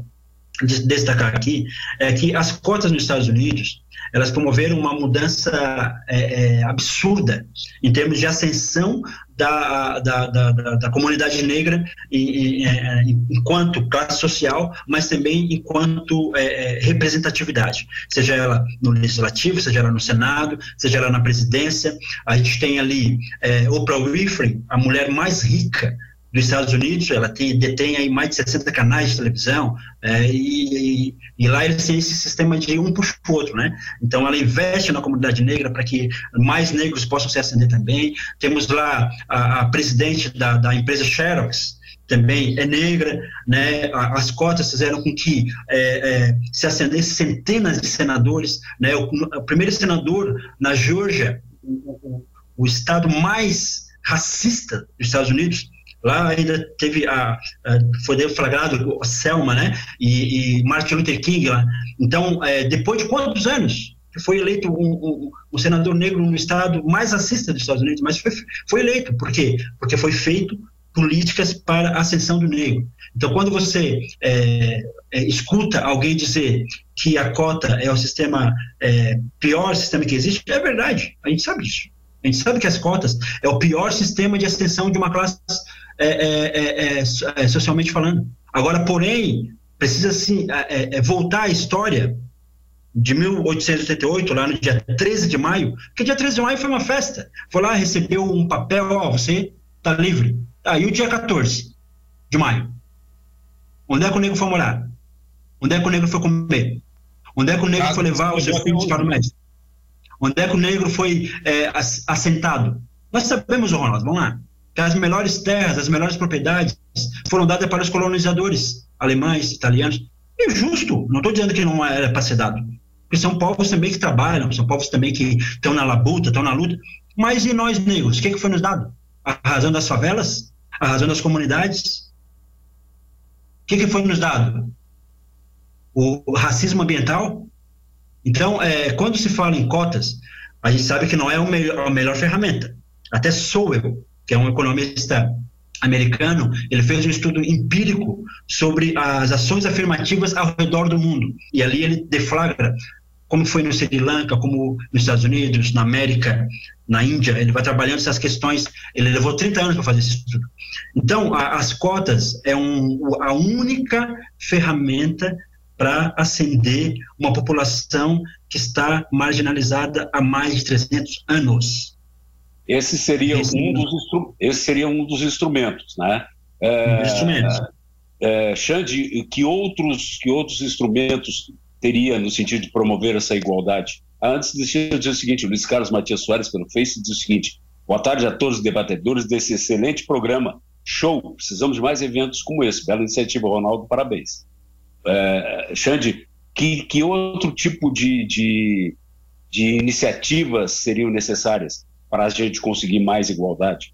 destacar aqui é que as cotas nos Estados Unidos elas promoveram uma mudança é, é, absurda em termos de ascensão da, da, da, da comunidade negra em, em, é, enquanto classe social, mas também enquanto é, é, representatividade, seja ela no legislativo, seja ela no Senado, seja ela na presidência. A gente tem ali é, Oprah Winfrey, a mulher mais rica dos Estados Unidos, ela tem, detém aí mais de 60 canais de televisão, é, e, e, e, lá eles têm esse sistema de um puxa o outro, né? Então ela investe na comunidade negra para que mais negros possam se ascender também. Temos lá a, a presidente da, da empresa Xerox, também é negra, né? As cotas fizeram com que é, é, se ascendesse centenas de senadores, né? O, o primeiro senador na Geórgia, o, o, o estado mais racista dos Estados Unidos, Lá ainda teve a, a foi deflagrado a Selma, né? E, e, Martin Luther King lá. Então, é, depois de quantos anos que foi eleito um, um, um, senador negro no estado mais racista dos Estados Unidos, mas foi, foi eleito. Por quê? Porque foi feito políticas para a ascensão do negro. Então, quando você é, é, escuta alguém dizer que a cota é o sistema é, pior sistema que existe, é verdade. A gente sabe disso. A gente sabe que as cotas é o pior sistema de ascensão de uma classe é é, é, é, é, socialmente falando. Agora, porém, precisa voltar à história de 1888, lá no dia 13 de maio, porque dia 13 de maio foi uma festa. Foi lá, recebeu um papel, ó, você tá livre. Aí ah, o dia 14 de maio. Onde é que o negro foi morar? Onde é que o negro foi comer? Onde é que o negro foi levar os seus filhos para o médico? Onde é que o negro foi é, assentado? Nós sabemos, Ronaldo, vamos lá que as melhores terras, as melhores propriedades foram dadas para os colonizadores alemães, italianos. É justo, não estou dizendo que não era para ser dado, porque são povos também que trabalham, são povos também que estão na labuta, estão na luta. Mas e nós negros? O que, que foi nos dado? A razão das favelas? A razão das comunidades? O que, que foi nos dado? O racismo ambiental? Então, é, quando se fala em cotas, a gente sabe que não é a melhor ferramenta. Até sou eu que é um economista americano, ele fez um estudo empírico sobre as ações afirmativas ao redor do mundo. E ali ele deflagra como foi no Sri Lanka, como nos Estados Unidos, na América, na Índia, ele vai trabalhando essas questões, ele levou 30 anos para fazer esse estudo. Então, a, as cotas é um, a única ferramenta para ascender uma população que está marginalizada há mais de 300 anos. Esse seria, esse um, dos esse seria um dos instrumentos, né? É, instrumentos. É, Xande, que outros, que outros instrumentos teria no sentido de promover essa igualdade? Antes, deixa eu dizer o seguinte, o Luiz Carlos Matias Soares, pelo Face, diz o seguinte, boa tarde a todos os debatedores desse excelente programa, show, precisamos de mais eventos como esse, bela iniciativa, Ronaldo, parabéns. É, Xande, que, que outro tipo de, de, de iniciativas seriam necessárias? para a gente conseguir mais igualdade?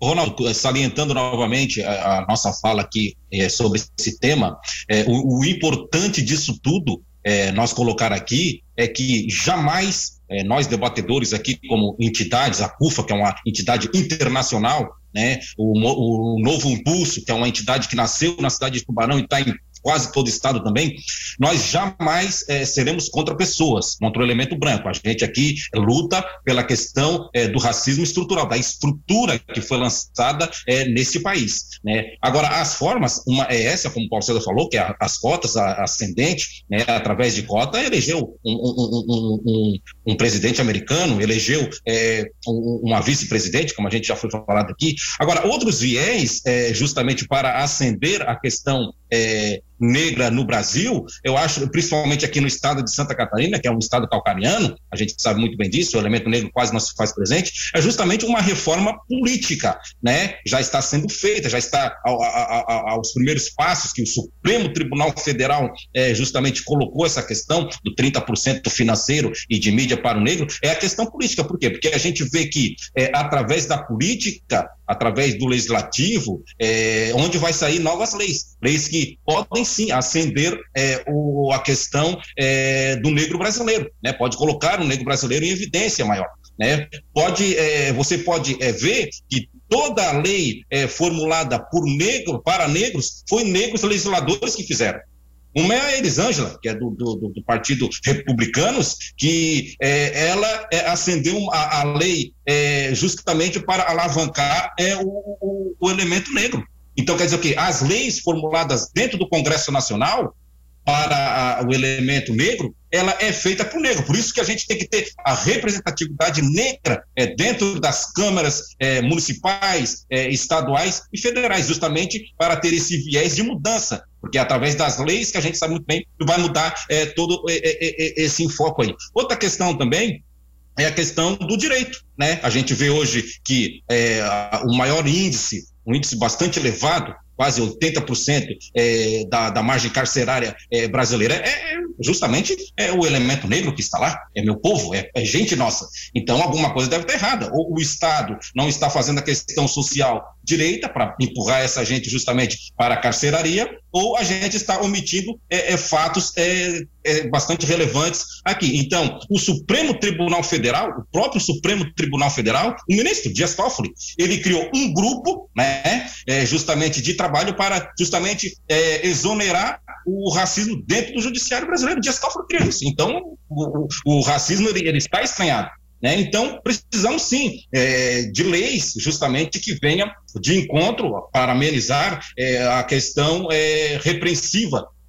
Ronaldo, salientando novamente a, a nossa fala aqui é, sobre esse tema, é, o, o, importante disso tudo, é, nós colocar aqui, é que jamais é, nós debatedores aqui, como entidades, a CUFA, que é uma entidade internacional, né, o, o Novo Impulso, que é uma entidade que nasceu na cidade de Tubarão e está em quase todo estado também, nós jamais é, seremos contra pessoas, contra o elemento branco. A gente aqui luta pela questão é, do racismo estrutural, da estrutura que foi lançada é, nesse país. Né? Agora, as formas, uma é essa, como o Paulo César falou, que é as cotas ascendentes, né, através de cota, elegeu um, um, um, um presidente americano, elegeu uma vice-presidente, como a gente já foi falado aqui. Agora, outros viés, justamente para ascender a questão negra no Brasil, eu acho, principalmente aqui no estado de Santa Catarina, que é um estado calcariano, a gente sabe muito bem disso, o elemento negro quase não se faz presente, é justamente uma reforma política, né? Já está sendo feita, já está ao, ao, aos primeiros passos que o Supremo Tribunal Federal é, justamente colocou essa questão do 30% financeiro e de mídia para o negro, é a questão política. Por quê? Porque a gente vê que é, através da política, através do legislativo, é, onde vai sair novas leis, leis que podem sim acender é, o, a questão é, do negro brasileiro, né? Pode colocar o negro brasileiro em evidência maior, né? Pode, você pode ver que toda a lei formulada por negro para negros foi negros legisladores que fizeram. Uma é a Elisângela, que é do, do, do Partido Republicanos, que é, ela é, acendeu a, a lei é, justamente para alavancar é, o, o, o, elemento negro. Então, quer dizer o quê? As leis formuladas dentro do Congresso Nacional para a, o elemento negro, ela é feita por negro. Por isso que a gente tem que ter a representatividade negra é, dentro das câmaras é, municipais, é, estaduais e federais, justamente para ter esse viés de mudança. Porque é através das leis que a gente sabe muito bem vai mudar é, todo é, é, esse enfoque aí. Outra questão também é a questão do direito. Né? A gente vê hoje que o maior índice um índice bastante elevado, quase 80% é, da, da margem carcerária é, brasileira, é, é justamente é o elemento negro que está lá, é meu povo, é, é gente nossa. Então, alguma coisa deve estar errada. Ou o Estado não está fazendo a questão social direita para empurrar essa gente justamente para a carceraria, ou a gente está omitindo é, é, fatos é, é, bastante relevantes aqui. Então, o Supremo Tribunal Federal, o próprio Supremo Tribunal Federal, o ministro Dias Toffoli, ele criou um grupo, né, é, justamente de trabalho para justamente é, exonerar o racismo dentro do judiciário brasileiro. Dias Toffoli criou isso. Então, o, o, o racismo ele, ele está estranhado. Né? Então, precisamos sim é, de leis justamente que venham de encontro para amenizar é, a questão é,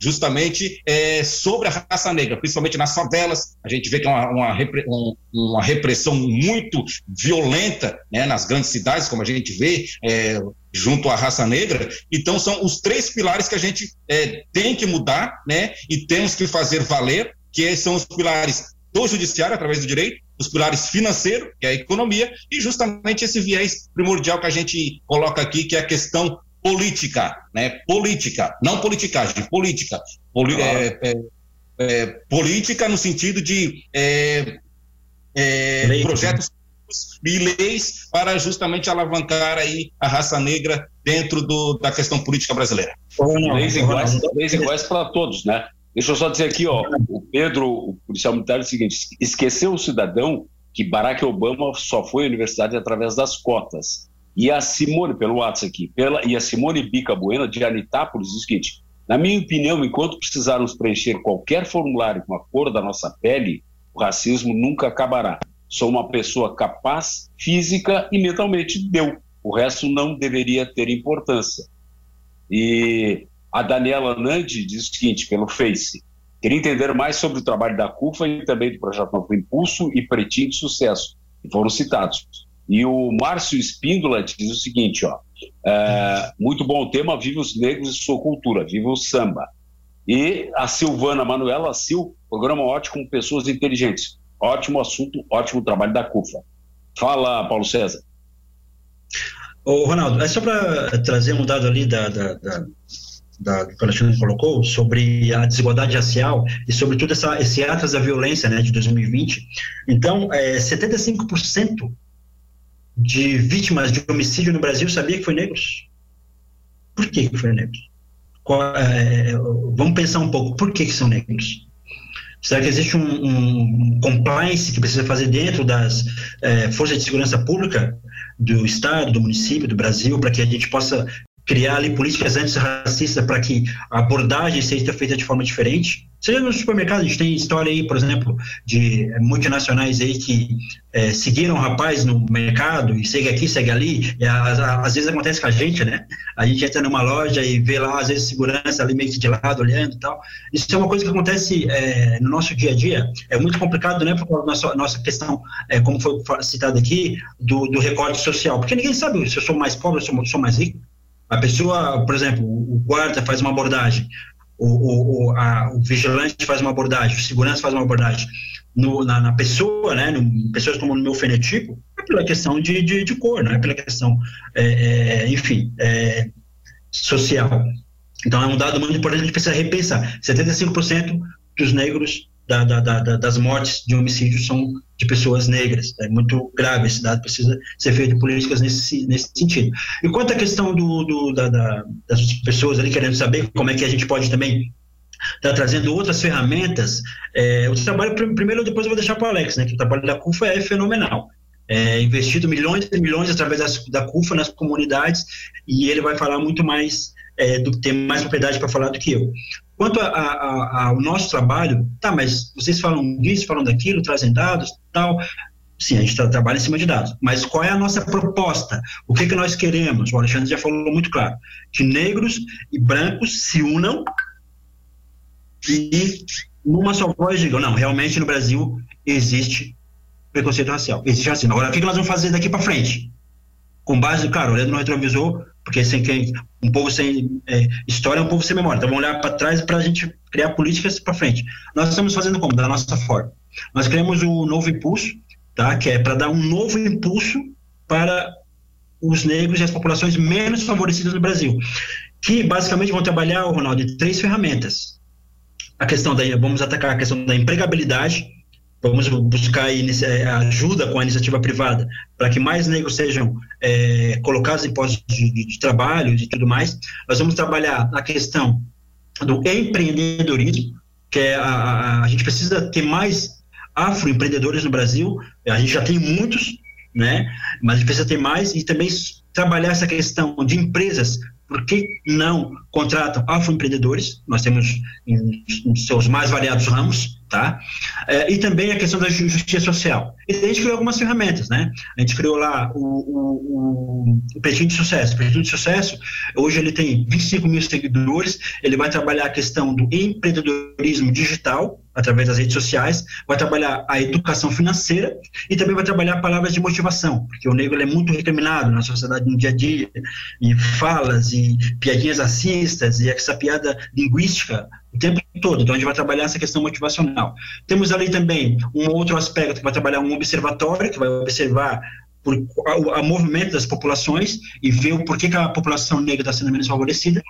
justamente é, sobre a raça negra, principalmente nas favelas. A gente vê que é uma, uma, repre, um, uma repressão muito violenta né, nas grandes cidades, como a gente vê, é, junto à raça negra. Então, são os três pilares que a gente é, tem que mudar né, e temos que fazer valer, que são os pilares do judiciário, através do direito, os pilares financeiro, que é a economia, e justamente esse viés primordial que a gente coloca aqui, que é a questão política, né? Política, não politicagem, política. Poli é, é, é, política no sentido de é, é, projetos e leis para justamente alavancar aí a raça negra dentro do, da questão política brasileira. Leis iguais, leis iguais para todos, né? Deixa eu só dizer aqui, ó, o Pedro, o policial militar, é o seguinte: esqueceu o cidadão que Barack Obama só foi à universidade através das cotas. E a Simone, pelo WhatsApp aqui, pela, e a Simone Bica Bueno, de Anitápolis, diz o seguinte: na minha opinião, enquanto precisarmos preencher qualquer formulário com a cor da nossa pele, o racismo nunca acabará. Sou uma pessoa capaz, física e mentalmente. Deu. O resto não deveria ter importância. E a Daniela Nandi diz o seguinte, pelo Face, queria entender mais sobre o trabalho da CUFA e também do Projeto Novo Impulso e Pretinho de Sucesso, que foram citados. E o Márcio Espíndola diz o seguinte, ó, é, muito bom o tema, viva os negros e sua cultura, viva o samba. E a Silvana Manuela Sil, programa ótimo com pessoas inteligentes. Ótimo assunto, ótimo trabalho da CUFA. Fala, Paulo César. Ô, Ronaldo, é só para trazer um dado ali da, da, da da, que o Alexandre colocou, sobre a desigualdade racial e sobre tudo essa, esse atas da violência né, de 2020. Então, é, 75% de vítimas de homicídio no Brasil sabia que foi negros. Por que, que foi negros? Qual, é, vamos pensar um pouco, por que, que são negros? Será que existe um, um compliance que precisa fazer dentro das é, forças de segurança pública do Estado, do município, do Brasil, para que a gente possa criar ali políticas antirracistas para que a abordagem seja feita de forma diferente. Seja no supermercado, a gente tem história aí, por exemplo, de multinacionais aí que é, seguiram um rapaz no mercado e segue aqui, segue ali. E, às, às, vezes acontece com a gente, né? A gente entra numa loja e vê lá, às vezes, segurança ali meio que de lado, olhando e tal. Isso é uma coisa que acontece é, no nosso dia a dia. É muito complicado, né? Por nossa, nossa questão, é, como foi citado aqui, do, do recorte social. Porque ninguém sabe se eu sou mais pobre, se eu sou mais rico. A pessoa, por exemplo, o guarda faz uma abordagem o, o, a, o vigilante faz uma abordagem, o segurança faz uma abordagem no, na, na, pessoa, né, no, pessoas como no meu fenotipo, é pela questão de, de, de cor, não é pela questão, é, é, enfim, é, social. Então é um dado muito importante, a gente precisa repensar. 75% dos negros da, da, da, das mortes de homicídio são de pessoas negras. É muito grave esse dado, precisa ser feito políticas nesse, nesse sentido. E quanto à questão do, do da, da, das pessoas ali querendo saber como é que a gente pode também tá trazendo outras ferramentas, é, o trabalho, primeiro depois eu vou deixar para o Alex, né, que o trabalho da CUFA é fenomenal. É, investido milhões e milhões através das, da CUFA nas comunidades e ele vai falar muito mais, é, do, tem mais propriedade para falar do que eu. Quanto ao nosso trabalho, tá, mas vocês falam disso, falam daquilo, trazem dados, tal. Sim, a gente tá, trabalha em cima de dados. Mas qual é a nossa proposta? O que, que nós queremos? O Alexandre já falou muito claro. Que negros e brancos se unam e numa só voz digam, não, realmente no Brasil existe preconceito racial. Existe racismo. Agora, o que, que nós vamos fazer daqui para frente? Com base, claro, olhando no retrovisor, porque sem quem, um povo sem é, história é um povo sem memória. Então vamos olhar para trás para a gente criar políticas para frente. Nós estamos fazendo como? Da nossa forma. Nós criamos o novo impulso, tá? que é para dar um novo impulso para os negros e as populações menos favorecidas no Brasil, que basicamente vão trabalhar, Ronaldo, três ferramentas. A questão da, vamos atacar a questão da empregabilidade, vamos buscar é, ajuda com a iniciativa privada para que mais negros sejam é, colocados em postos de, de, de, trabalho e tudo mais. Nós vamos trabalhar a questão do empreendedorismo, que é a, a, a gente precisa ter mais afroempreendedores no Brasil, a gente já tem muitos, né? mas a gente precisa ter mais e também trabalhar essa questão de empresas por que não contratam afroempreendedores? Nós temos em, em seus mais variados ramos, tá? É, e também a questão da justiça social. E a gente criou algumas ferramentas, né? A gente criou lá o, o, o, o de Sucesso. O Peitinho de Sucesso, hoje ele tem 25 mil seguidores, ele vai trabalhar a questão do empreendedorismo digital, através das redes sociais, vai trabalhar a educação financeira e também vai trabalhar palavras de motivação, porque o negro é muito recriminado na sociedade no dia a dia, e falas e piadinhas racistas e essa piada linguística o tempo todo. Então, a gente vai trabalhar essa questão motivacional. Temos ali também um outro aspecto que vai trabalhar um observatório, que vai observar por, a, movimento das populações e ver o porquê que a população negra está sendo menos favorecida,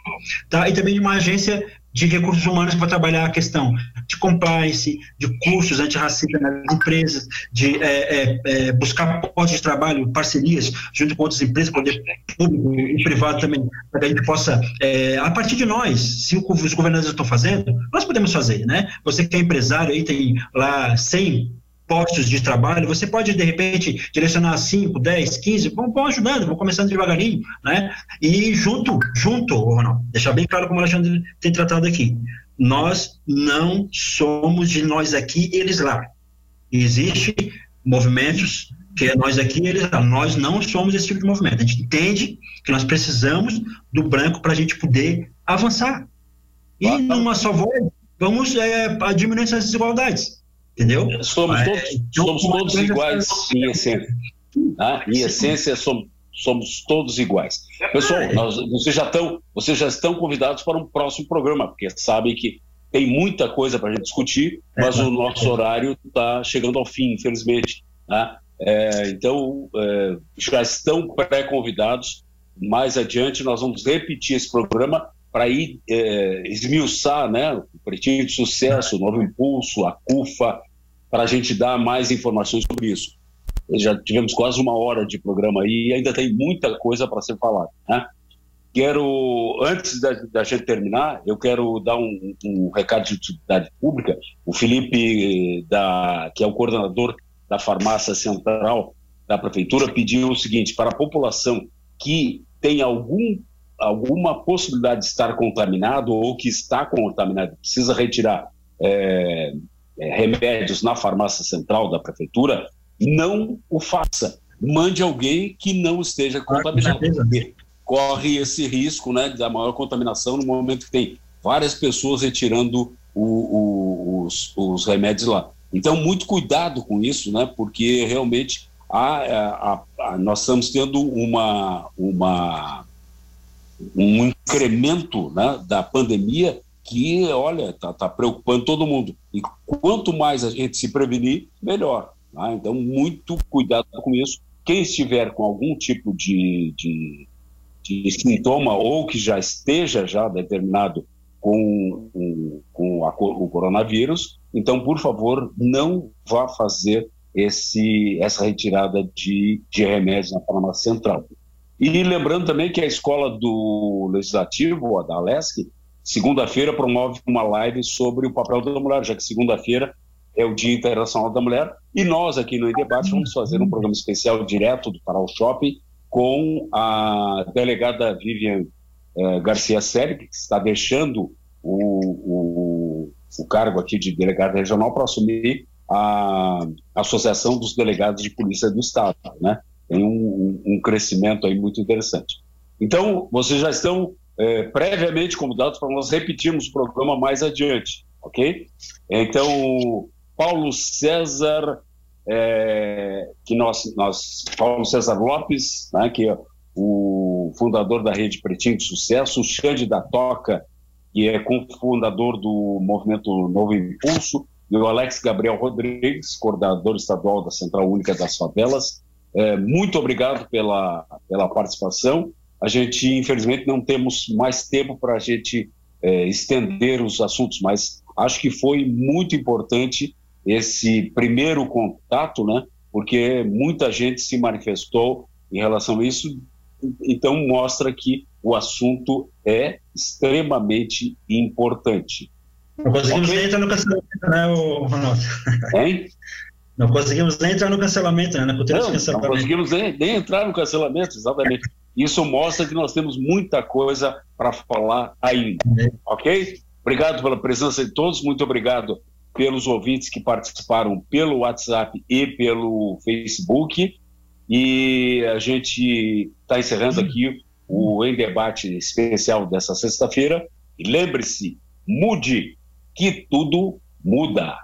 tá? E também uma agência de recursos humanos para trabalhar a questão de compliance, de cursos antirracistas nas empresas, de é, é, é, buscar postos de trabalho, parcerias junto com outras empresas, poder público e privado também, para que a gente possa, é, a partir de nós, se os governantes estão fazendo, nós podemos fazer, né? Você que é empresário aí, tem lá 100 postos de trabalho, você pode, de repente, direcionar 5, 10, 15, vão, vão ajudando, vão começando devagarinho, né? E junto, junto, Ronaldo, deixar bem claro como o Alexandre tem tratado aqui, nós não somos de nós aqui, eles lá. Existem movimentos que é nós aqui, eles lá. Nós não somos esse tipo de movimento. A gente entende que nós precisamos do branco para a gente poder avançar. E numa só voz, vamos é, diminuir essas desigualdades. Entendeu? Somos Mas, todos, somos todos iguais em essência. Tá? Em essência, somos, somos todos iguais. Pessoal, é. nós, vocês, já estão, vocês já estão convidados para um próximo programa, porque sabem que tem muita coisa para a gente discutir, é, mas é, o nosso horário está chegando ao fim, infelizmente. Tá? É, então, é, já estão pré-convidados. Mais adiante, nós vamos repetir esse programa para ir é, esmiuçar né, o Pretinho de Sucesso, o Novo Impulso, a CUFA, para a gente dar mais informações sobre isso. Já tivemos quase uma hora de programa aí e ainda tem muita coisa para ser falada. Né? Quero, antes da, da, gente terminar, eu quero dar um, um, recado de utilidade pública. O Felipe, da, que é o coordenador da farmácia central da prefeitura, pediu o seguinte: para a população que tem algum alguma possibilidade de estar contaminado ou que está contaminado, precisa retirar é, é, remédios na farmácia central da prefeitura, não o faça. Mande alguém que não esteja ah, contaminado. corre esse risco né, da maior contaminação no momento que tem várias pessoas retirando o, o, os, os, remédios lá. Então, muito cuidado com isso, né, porque realmente a, a, a, nós estamos tendo uma, uma, um incremento né, da pandemia que, olha, está tá preocupando todo mundo. E quanto mais a gente se prevenir, melhor. Tá? Então, muito cuidado com isso. Quem estiver com algum tipo de, de, de sintoma ou que já esteja já determinado com, com a, o coronavírus, então, por favor, não vá fazer esse, essa retirada de, de remédios na farmácia central. E lembrando também que a escola do Legislativo, a da Alesc, segunda-feira promove uma live sobre o papel da mulher, já que segunda-feira é o Dia Internacional da Mulher, e nós aqui no Debate vamos fazer um programa especial direto do Paral Shopping com a delegada Vivian eh, Garcia Seri, que está deixando o, o, o cargo aqui de delegada regional para assumir a Associação dos Delegados de Polícia do Estado, né? Um crescimento aí muito interessante. Então, vocês já estão é, previamente convidados para nós repetirmos o programa mais adiante, ok? Então, Paulo César, é, que nós, nós, Paulo César Lopes, né, que é o fundador da Rede Pretinho de Sucesso, o Xande da Toca, que é cofundador do movimento Novo Impulso, e o Alex Gabriel Rodrigues, coordenador estadual da Central Única das Favelas. É, muito obrigado pela, pela participação. A gente, infelizmente, não temos mais tempo para a gente é, estender os assuntos, mas acho que foi muito importante esse primeiro contato, né? Porque muita gente se manifestou em relação a isso, então mostra que o assunto é extremamente importante. Não conseguimos okay. nem entrar no cancelamento, né, Ronaldo? Hein? Não conseguimos nem entrar no cancelamento, né? Na não, cancelamento. não conseguimos nem, nem entrar no cancelamento, exatamente. Isso mostra que nós temos muita coisa para falar ainda, é. ok? Obrigado pela presença de todos, muito obrigado pelos ouvintes que participaram pelo WhatsApp e pelo Facebook. E a gente está encerrando aqui o Em Debate especial dessa sexta-feira. E lembre-se, mude que tudo muda.